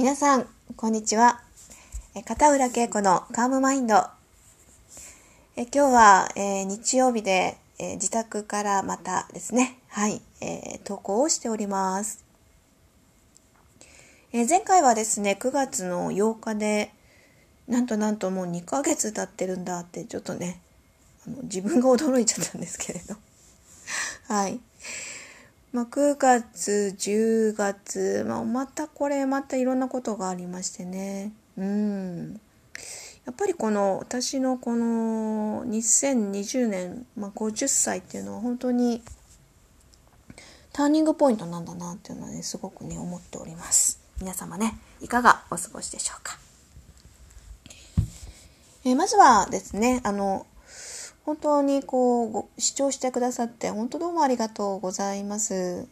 皆さん、こんにちは。片浦恵子のカームマインド。え今日は、えー日曜日で、えー自宅からまたですね、はい、えー投稿をしております。え前回はですね、9月の8日で、なんとなんともう2ヶ月経ってるんだって、ちょっとね、あの自分が驚いちゃったんですけれど。はい。まあ、9月、10月、まあ、またこれ、またいろんなことがありましてね。うん。やっぱりこの、私のこの2020年、まあ、50歳っていうのは本当にターニングポイントなんだなっていうのはね、すごくね、思っております。皆様ね、いかがお過ごしでしょうか。えーまずはですね、あの、本当にこうご視聴してくださって本当どうもありがとうございます。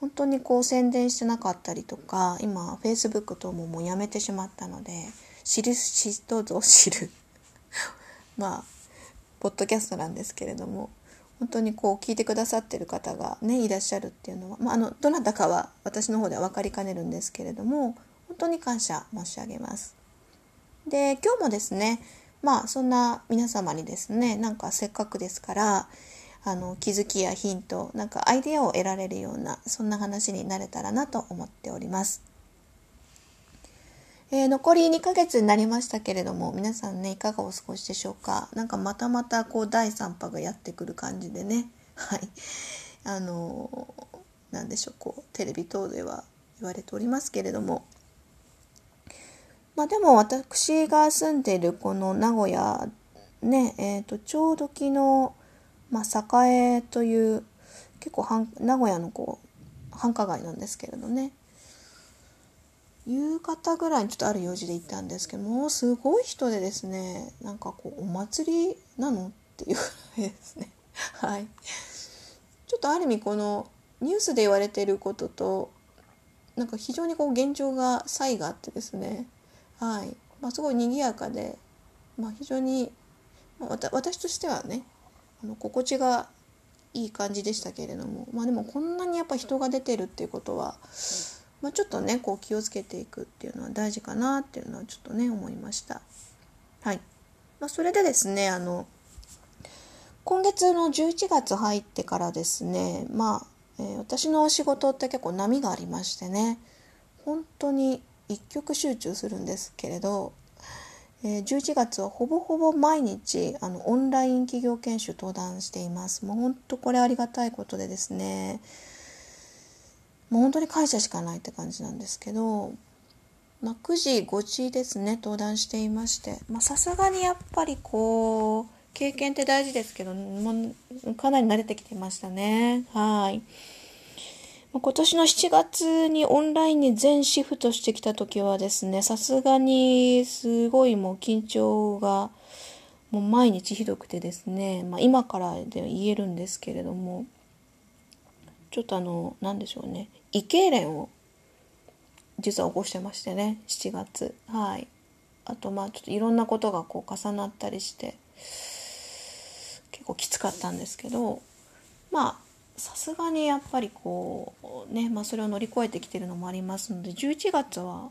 本当にこう宣伝してなかったりとか今 Facebook 等ももうやめてしまったので知る人ぞ知る まあポッドキャストなんですけれども本当にこう聞いてくださってる方がねいらっしゃるっていうのは、まあ、あのどなたかは私の方では分かりかねるんですけれども本当に感謝申し上げます。で今日もですねまあそんな皆様にですねなんかせっかくですからあの気づきやヒントなんかアイデアを得られるようなそんな話になれたらなと思っております。えー残り2ヶ月になりましたけれども皆さんねいかがお過ごしでしょうか？なんかまたまたこう第3波がやってくる感じでね。はい。あのーでしょうこうテレビ等では言われておりますけれども。まあでも私が住んでいるこの名古屋ねえー、とちょうど昨日、まあ、栄という結構名古屋のこう繁華街なんですけれどね。夕方ぐらいにちょっとある用事で行ったんですけどもうすごい人でですねなんかこうお祭りなのっていうぐらいですね。はい。ちょっとある意味このニュースで言われていることとなんか非常にこう現状が差異があってですね。はい、まあ、すごい賑やかで、まあ、非常に、まあ、わた私としてはねあの心地がいい感じでしたけれどもまあでもこんなにやっぱ人が出てるっていうことは、まあ、ちょっとねこう気をつけていくっていうのは大事かなっていうのはちょっとね思いました。はいまあ、それでですねあの今月の11月入ってからですねまあ、えー私の仕事って結構波がありましてね本当に一極集中するんですけれど、えー11月はほぼほぼ毎日あのオンライン企業研修登壇しています。もう本当これありがたいことでですね。もう本当に感謝しかないって感じなんですけど、まあ、9時5時ですね登壇していまして。さすがにやっぱりこう経験って大事ですけどもうかなり慣れてきてましたね。はい。今年の7月にオンラインに全シフトしてきた時はですねさすがにすごいもう緊張がもう毎日ひどくてですね、まあ、今からで言えるんですけれどもちょっとあの何でしょうね胃痙攣を実は起こしてましてね7月。はい。あとまあちょっといろんなことがこう重なったりして結構きつかったんですけどまあさすがにやっぱりこうね、まあ、それを乗り越えてきてるのもありますので11月は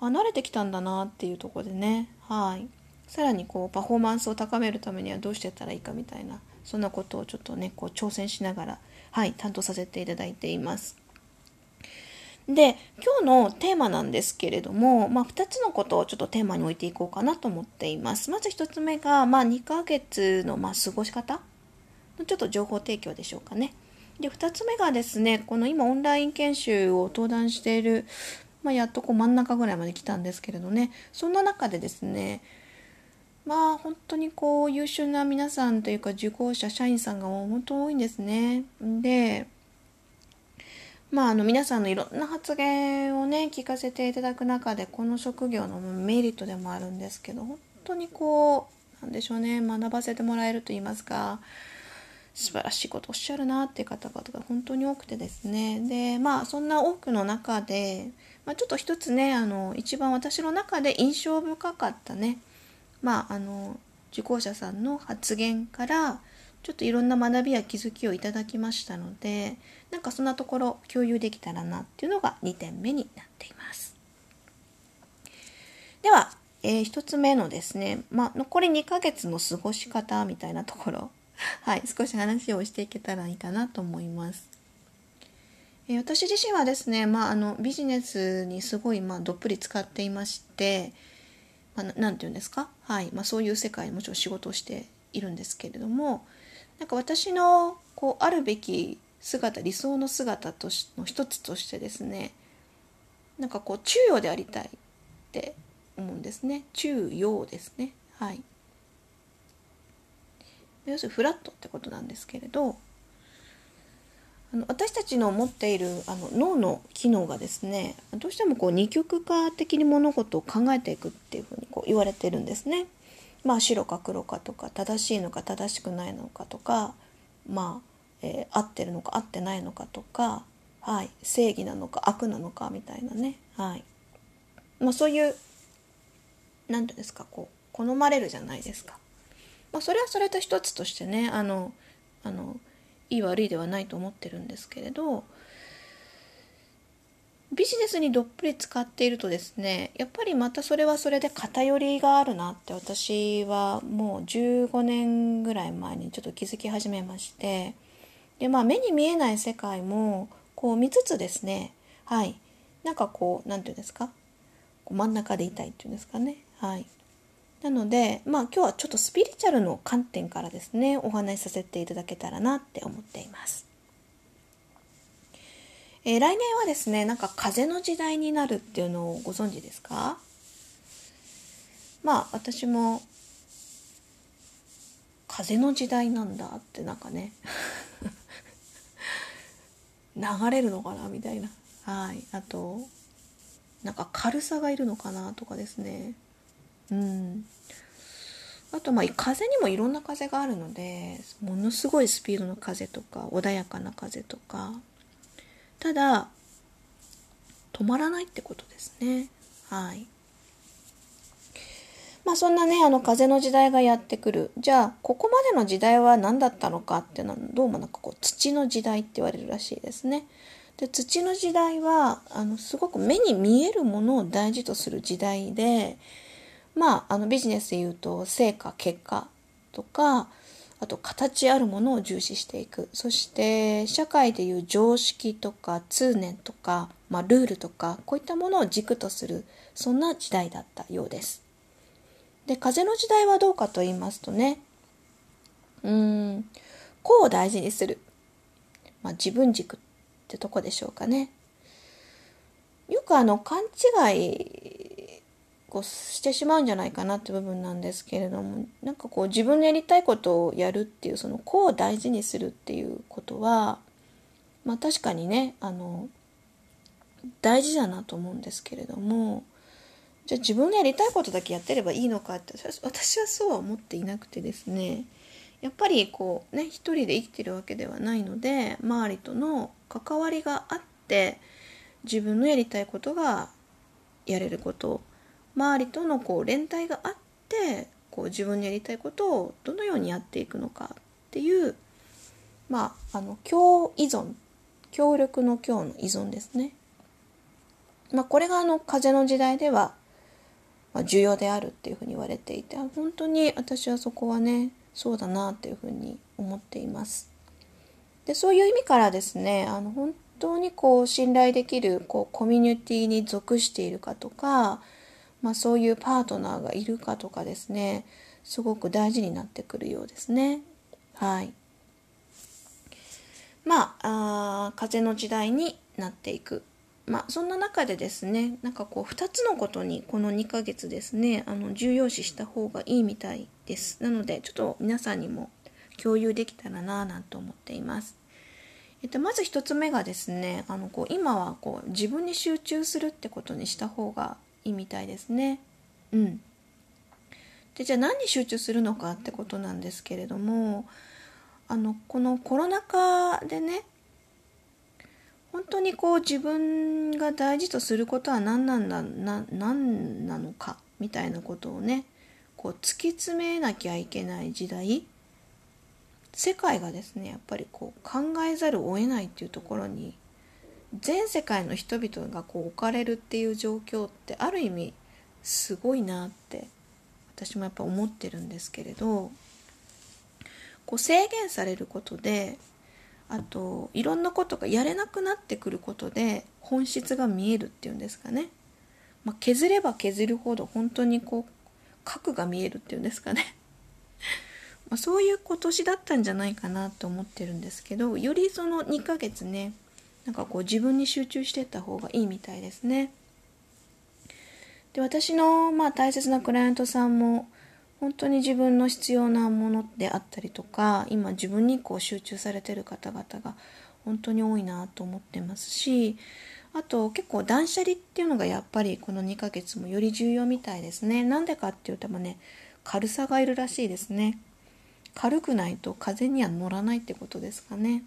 あ慣れてきたんだなっていうとこでねはいさらにこうパフォーマンスを高めるためにはどうしてったらいいかみたいなそんなことをちょっとねこう挑戦しながらはい担当させていただいています。で今日のテーマなんですけれども、まあ、2つのことをちょっとテーマに置いていこうかなと思っています。まず1つ目が、まあ、2ヶ月のまあ過ごし方ちょっと情報提供でしょうかね。で2つ目がですねこの今オンライン研修を登壇している、まあ、やっとこう真ん中ぐらいまで来たんですけれどねそんな中でですねまあ本当にこう優秀な皆さんというか受講者社員さんが本当多いんですね。でまあ、あの皆さんのいろんな発言をね聞かせていただく中でこの職業のメリットでもあるんですけど本当にこうなんでしょうね学ばせてもらえると言いますか素晴らしいことおっしゃるなっていう方々が本当に多くてですねでまあそんな多くの中で、まあ、ちょっと一つねあの一番私の中で印象深かったねまああの受講者さんの発言からちょっといろんな学びや気づきをいただきましたのでなんかそんなところ共有できたらなっていうのが2点目になっています。では、えー、1つ目のですね、まあ、残り2ヶ月の過ごし方みたいなところ、はい、少し話をしていけたらいいかなと思います。えー、私自身はですね、まあ、あのビジネスにすごい、まあ、どっぷり使っていまして、まあ、なんて言うんですか、はいまあ、そういう世界もちろん仕事をしているんですけれどもなんか私のこうあるべき姿理想の姿としの一つとしてですねなんかこう中庸でありたいって思うんですね。中庸ですね。はい。要するにフラットってことなんですけれどあの私たちの持っているあの脳の機能がですねどうしてもこう二極化的に物事を考えていくっていうふうにこう言われてるんですね。まあ白か黒かとか正しいのか正しくないのかとかまあ、えー、合ってるのか合ってないのかとか、はい、正義なのか悪なのかみたいなね、はいまあ、そういう何て言うんですかこう好まれるじゃないですか。まあ、それはそれと一つとしてねあのあのいい悪いではないと思ってるんですけれどビジネスにどっぷり使っているとですねやっぱりまたそれはそれで偏りがあるなって私はもう15年ぐらい前にちょっと気づき始めましてでまあ目に見えない世界もこう見つつですねはいなんかこう何て言うんですか真ん中でいたいっていうんですかねはい。なので、まあ今日はちょっとスピリチュアルの観点からですね、お話しさせていただけたらなって思っています。えー、来年はですね、なんか風の時代になるっていうのをご存知ですか？まあ私も風の時代なんだってなんかね 流れるのかなみたいな。はい。あとなんか軽さがいるのかなとかですね。うん。あとまあ風にもいろんな風があるのでものすごいスピードの風とか穏やかな風とか。ただ止まらないってことですね。はい。まあそんなねあの風の時代がやってくる。じゃあここまでの時代は何だったのかっていうのはどうもなんかこう土の時代って言われるらしいですね。で土の時代はあのすごく目に見えるものを大事とする時代でまあ、あのビジネスで言うと成果結果とかあと形あるものを重視していくそして社会でいう常識とか通念とか、まあ、ルールとかこういったものを軸とするそんな時代だったようです。で風の時代はどうかと言いますとねうん個を大事にする、まあ、自分軸ってとこでしょうかね。よくあの勘違いこうしてしまうんじゃないかなって部分なんですけれどもなんかこう自分のやりたいことをやるっていうその個を大事にするっていうことはまあ確かにねあの大事だなと思うんですけれどもじゃあ自分のやりたいことだけやってればいいのかって私はそうは思っていなくてですねやっぱりこうね一人で生きてるわけではないので周りとの関わりがあって自分のやりたいことがやれること周りとのこう連帯があってこう自分のやりたいことをどのようにやっていくのかっていうまああの共依存協力の共の依存ですね。まあ、これがあの風の時代では、ま、重要であるっていうふうに言われていて本当に私はそこはねそうだなっていうふうに思っています。でそういう意味からですねあの本当にこう信頼できるこうコミュニティに属しているかとかまあ、そういうパートナーがいるかとかですねすごく大事になってくるようですね。はい。まああ風の時代になっていく。まあそんな中でですねなんかこう2つのことにこの2ヶ月ですねあの重要視した方がいいみたいです。なのでちょっと皆さんにも共有できたらなぁなんて思っています。えっと、まず1つ目がですねあのこう今はこう自分に集中するってことにした方がいいみたいですね。うん。でじゃあ何に集中するのかってことなんですけれどもあのこのコロナ禍でね本当にこう自分が大事とすることは何なんだな何なのかみたいなことをねこう突き詰めなきゃいけない時代世界がですねやっぱりこう考えざるを得ないっていうところに全世界の人々がこう置かれるっていう状況ってある意味すごいなって私もやっぱ思ってるんですけれどこう制限されることであといろんなことがやれなくなってくることで本質が見えるっていうんですかね、まあ、削れば削るほど本当にこう核が見えるっていうんですかね。まそういう今年だったんじゃないかなと思ってるんですけどよりその2ヶ月ねなんかこう自分に集中していった方がいいみたいですね。で私のまあ大切なクライアントさんも本当に自分の必要なものであったりとか今自分にこう集中されてる方々が本当に多いなと思ってますしあと結構断捨離っていうのがやっぱりこの2ヶ月もより重要みたいですね。なんでかっていうとね軽さがいるらしいですね。軽くないと風には乗らないってことですかね。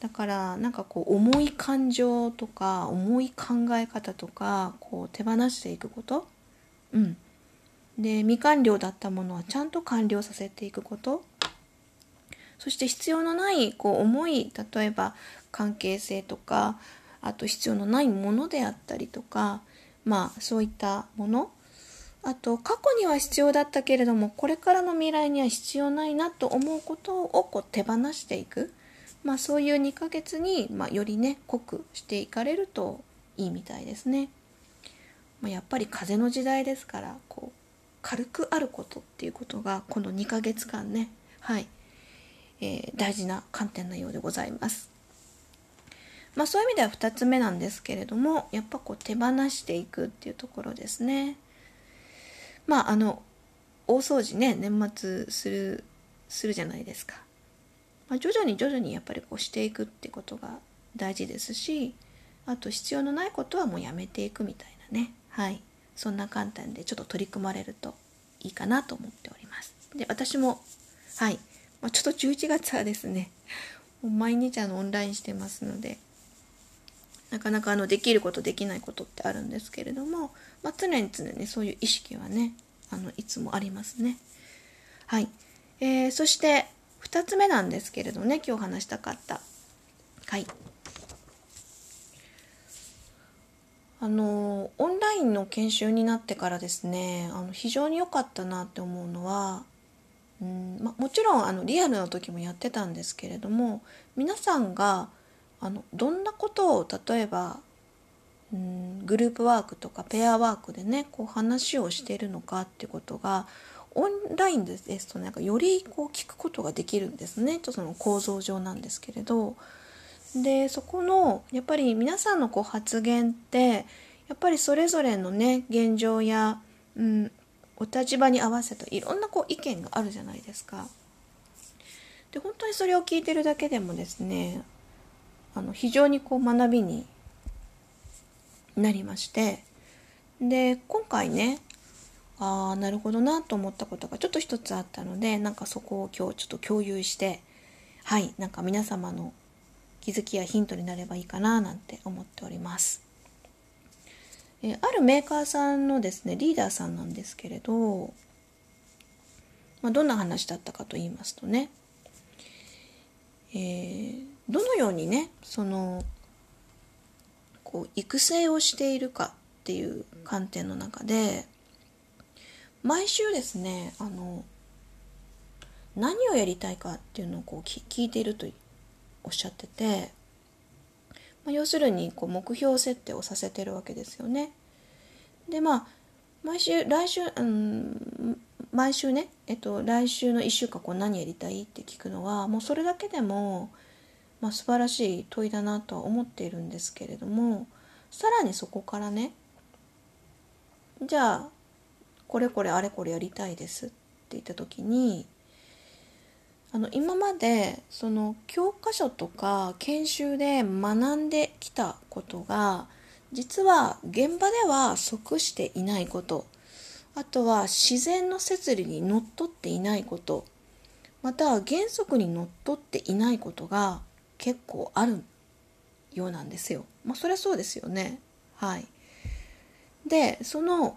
だからなんかこう重い感情とか重い考え方とかこう手放していくこと。うん。で未完了だったものはちゃんと完了させていくこと。そして必要のないこう重い例えば関係性とかあと必要のないものであったりとかまあそういったもの。あと過去には必要だったけれどもこれからの未来には必要ないなと思うことをこう手放していく、まあ、そういう2ヶ月に、まあ、よりね濃くしていかれるといいみたいですね。まあ、やっぱり風の時代ですからこう軽くあることっていうことがこの2ヶ月間ねはい、えー、大事な観点なようでございます。まあそういう意味では2つ目なんですけれどもやっぱこう手放していくっていうところですね。まああの大掃除ね年末するするじゃないですか。まあ、徐々に徐々にやっぱりこうしていくってことが大事ですしあと必要のないことはもうやめていくみたいなねはいそんな観点でちょっと取り組まれるといいかなと思っております。で私もはい、まあ、ちょっと11月はですねもう毎日あのオンラインしてますのでなかなかあのできることできないことってあるんですけれども、まあ、常に常にねそういう意識はねあのいつもありますね。はい、えー、そして2つ目なんですけれどね今日話したかった。はい。あのオンラインの研修になってからですねあの非常に良かったなって思うのはうんま、もちろんあのリアルの時もやってたんですけれども皆さんがあのどんなことを例えばうんグループワークとかペアワークでねこう話をしているのかってことがオンラインですとなんかよりこう聞くことができるんですね。ちょっとその構造上なんですけれど。でそこのやっぱり皆さんのこう発言ってやっぱりそれぞれのね現状や、うん、お立場に合わせたいろんなこう意見があるじゃないですか。で本当にそれを聞いてるだけでもですねあの非常にこう学びになりまして。で今回ねああなるほどなと思ったことがちょっと一つあったのでなんかそこを今日ちょっと共有してはいなんか皆様の気づきやヒントになればいいかななんて思っております。えあるメーカーさんのですねリーダーさんなんですけれど、まあ、どんな話だったかと言いますとね、えー、どのようにねそのこう育成をしているかっていう観点の中で毎週ですねあの何をやりたいかっていうのをこう聞いているとおっしゃってて、まあ、要するにこう目標設定をさせてるわけですよね。でまあ毎週来週、うん、毎週ね、えっと、来週の1週間こう何やりたいって聞くのはもうそれだけでも、まあ、素晴らしい問いだなとは思っているんですけれどもさらにそこからねじゃあこれこれあれこれやりたいですって言った時にあの今までその教科書とか研修で学んできたことが実は現場では即していないことあとは自然の摂理にのっとっていないことまたは原則にのっとっていないことが結構あるようなんですよ。まあそりゃそうですよね。はい。でその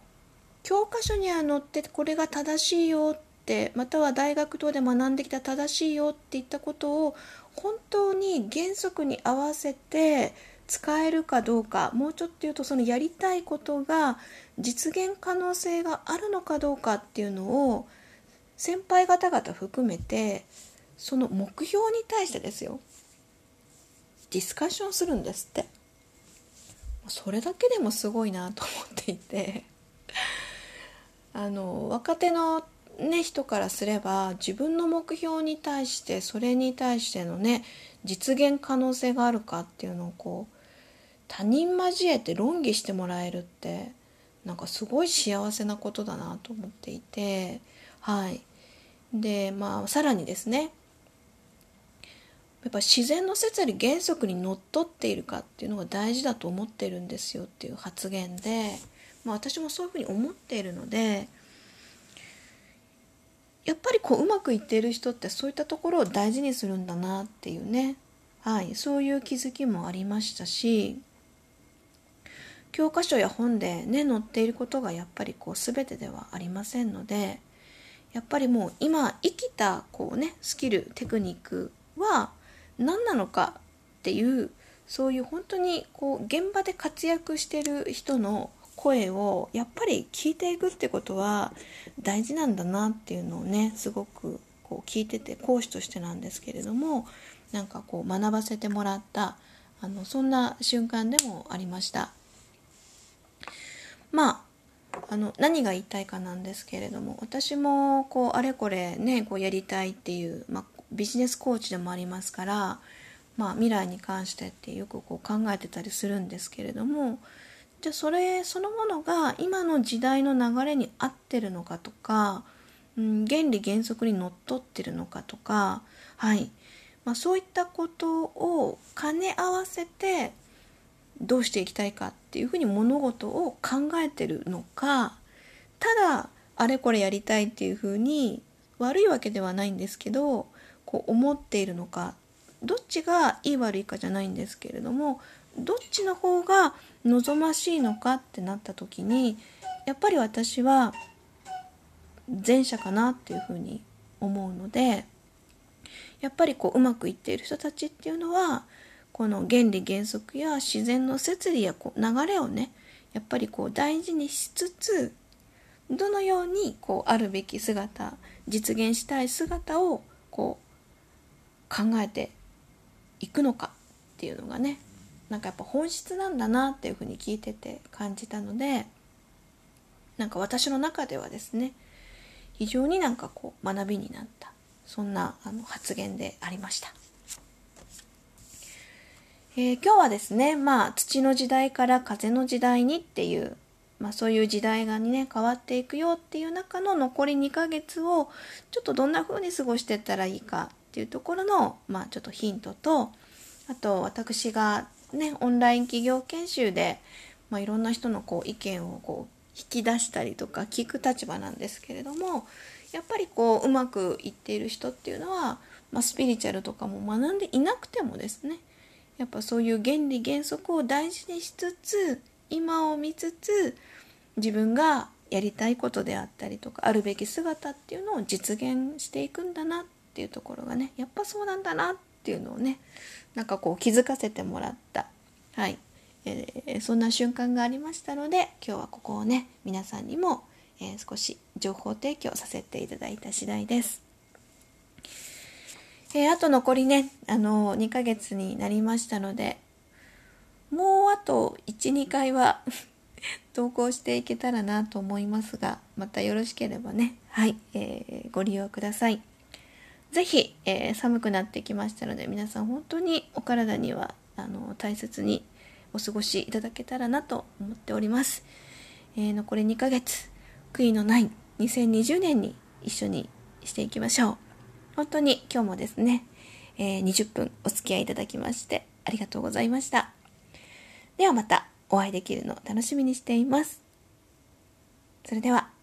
教科書には載ってこれが正しいよってまたは大学等で学んできた正しいよって言ったことを本当に原則に合わせて使えるかどうかもうちょっと言うとそのやりたいことが実現可能性があるのかどうかっていうのを先輩方々含めてその目標に対してですよ。ディスカッションするんですって。それだけでもすごいなと思っていて。あの若手の、ね、人からすれば自分の目標に対してそれに対してのね実現可能性があるかっていうのをこう他人交えて論議してもらえるってなんかすごい幸せなことだなと思っていてはい。でまあさらにですねやっぱ自然の摂理原則にのっとっているかっていうのが大事だと思ってるんですよっていう発言で、まあ、私もそういうふうに思っているのでやっぱりこううまくいっている人ってそういったところを大事にするんだなっていうね、はい、そういう気づきもありましたし教科書や本でね載っていることがやっぱりこう全てではありませんのでやっぱりもう今生きたこうねスキルテクニックは何なのかっていうそういう本当にこう現場で活躍してる人の声をやっぱり聞いていくってことは大事なんだなっていうのをねすごくこう聞いてて講師としてなんですけれどもなんかこう学ばせてもらったあのそんな瞬間でもありました。まああの何が言いたいかなんですけれども私もこうあれこれねこうやりたいっていう、まあ、ビジネスコーチでもありますから、まあ、未来に関してってよくこう考えてたりするんですけれどもじゃあそれそのものが今の時代の流れに合ってるのかとか、うん、原理原則にのっとってるのかとか、はい。まあ、そういったことを兼ね合わせてどうしていきたいかっていうふうに物事を考えてるのかただあれこれやりたいっていうふうに悪いわけではないんですけどこう思っているのかどっちがいい悪いかじゃないんですけれどもどっちの方が望ましいのかってなった時にやっぱり私は前者かなっていうふうに思うのでやっぱりこううまくいっている人たちっていうのはこの原理原則や自然の摂理やこう流れをねやっぱりこう大事にしつつどのようにこうあるべき姿実現したい姿をこう考えていくのかっていうのがねなんかやっぱ本質なんだなっていうふうに聞いてて感じたのでなんか私の中ではですね非常になんかこう学びになったそんなあの発言でありました。えー、今日はですね、まあ、土の時代から風の時代にっていう、まあ、そういう時代がね、変わっていくよっていう中の残り2ヶ月を、ちょっとどんな風に過ごしてったらいいかっていうところの、まあ、ちょっとヒントとあと私がねオンライン企業研修で、まあ、いろんな人のこう意見をこう引き出したりとか聞く立場なんですけれどもやっぱりこううまくいっている人っていうのは、まあ、スピリチュアルとかも学んでいなくてもですねやっぱそういう原理原則を大事にしつつ今を見つつ自分がやりたいことであったりとかあるべき姿っていうのを実現していくんだなっっていうところがねやっぱそうなんだなっていうのをねなんかこう気づかせてもらったはい、えー、そんな瞬間がありましたので今日はここをね皆さんにも、えー、少し情報提供させていただいた次第です。えー、あと残りね、あの2ヶ月になりましたので、もうあと1、2回は 投稿していけたらなと思いますが、またよろしければね、はい、えー、ご利用ください。ぜひ、えー、寒くなってきましたので皆さん本当にお体にはあの大切にお過ごしいただけたらなと思っております、えー、残り2ヶ月悔いのない2020年に一緒にしていきましょう。本当に今日もですね、えー、20分お付き合いいただきましてありがとうございました。ではまたお会いできるのを楽しみにしています。それでは。